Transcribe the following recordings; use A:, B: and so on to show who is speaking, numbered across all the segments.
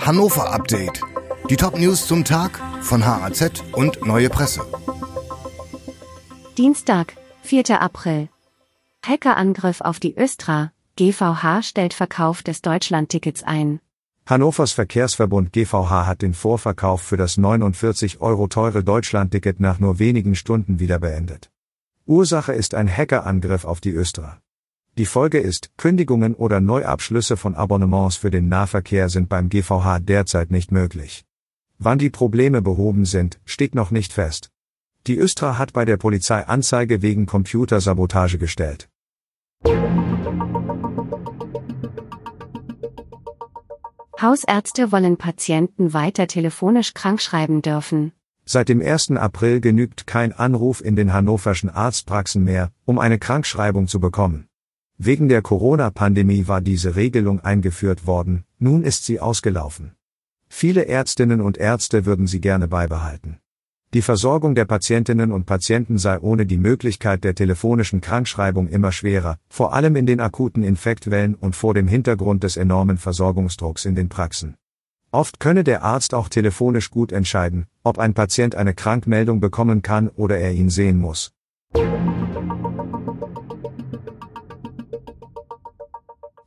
A: Hannover Update. Die Top-News zum Tag von HAZ und Neue Presse.
B: Dienstag, 4. April. Hackerangriff auf die Östra. GVH stellt Verkauf des Deutschlandtickets ein.
C: Hannovers Verkehrsverbund GVH hat den Vorverkauf für das 49 Euro teure Deutschlandticket nach nur wenigen Stunden wieder beendet. Ursache ist ein Hackerangriff auf die Östra. Die Folge ist, Kündigungen oder Neuabschlüsse von Abonnements für den Nahverkehr sind beim GVH derzeit nicht möglich. Wann die Probleme behoben sind, steht noch nicht fest. Die Östra hat bei der Polizei Anzeige wegen Computersabotage gestellt.
B: Hausärzte wollen Patienten weiter telefonisch krankschreiben dürfen.
C: Seit dem 1. April genügt kein Anruf in den hannoverschen Arztpraxen mehr, um eine Krankschreibung zu bekommen. Wegen der Corona-Pandemie war diese Regelung eingeführt worden, nun ist sie ausgelaufen. Viele Ärztinnen und Ärzte würden sie gerne beibehalten. Die Versorgung der Patientinnen und Patienten sei ohne die Möglichkeit der telefonischen Krankschreibung immer schwerer, vor allem in den akuten Infektwellen und vor dem Hintergrund des enormen Versorgungsdrucks in den Praxen. Oft könne der Arzt auch telefonisch gut entscheiden, ob ein Patient eine Krankmeldung bekommen kann oder er ihn sehen muss.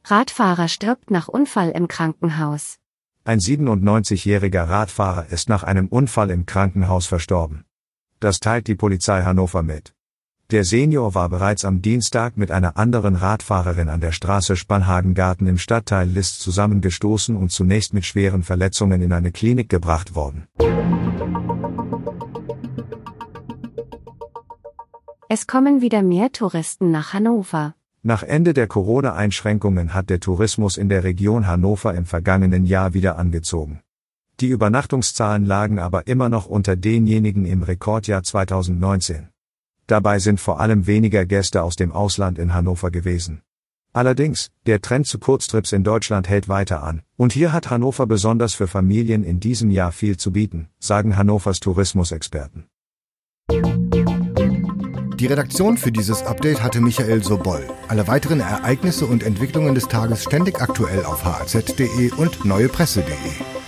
B: Radfahrer stirbt nach Unfall im Krankenhaus.
C: Ein 97-jähriger Radfahrer ist nach einem Unfall im Krankenhaus verstorben. Das teilt die Polizei Hannover mit. Der Senior war bereits am Dienstag mit einer anderen Radfahrerin an der Straße Spannhagengarten im Stadtteil List zusammengestoßen und zunächst mit schweren Verletzungen in eine Klinik gebracht worden.
B: Es kommen wieder mehr Touristen nach Hannover.
C: Nach Ende der Corona-Einschränkungen hat der Tourismus in der Region Hannover im vergangenen Jahr wieder angezogen. Die Übernachtungszahlen lagen aber immer noch unter denjenigen im Rekordjahr 2019. Dabei sind vor allem weniger Gäste aus dem Ausland in Hannover gewesen. Allerdings, der Trend zu Kurztrips in Deutschland hält weiter an, und hier hat Hannover besonders für Familien in diesem Jahr viel zu bieten, sagen Hannovers Tourismusexperten.
A: Die Redaktion für dieses Update hatte Michael Sobol. Alle weiteren Ereignisse und Entwicklungen des Tages ständig aktuell auf haz.de und neuepresse.de.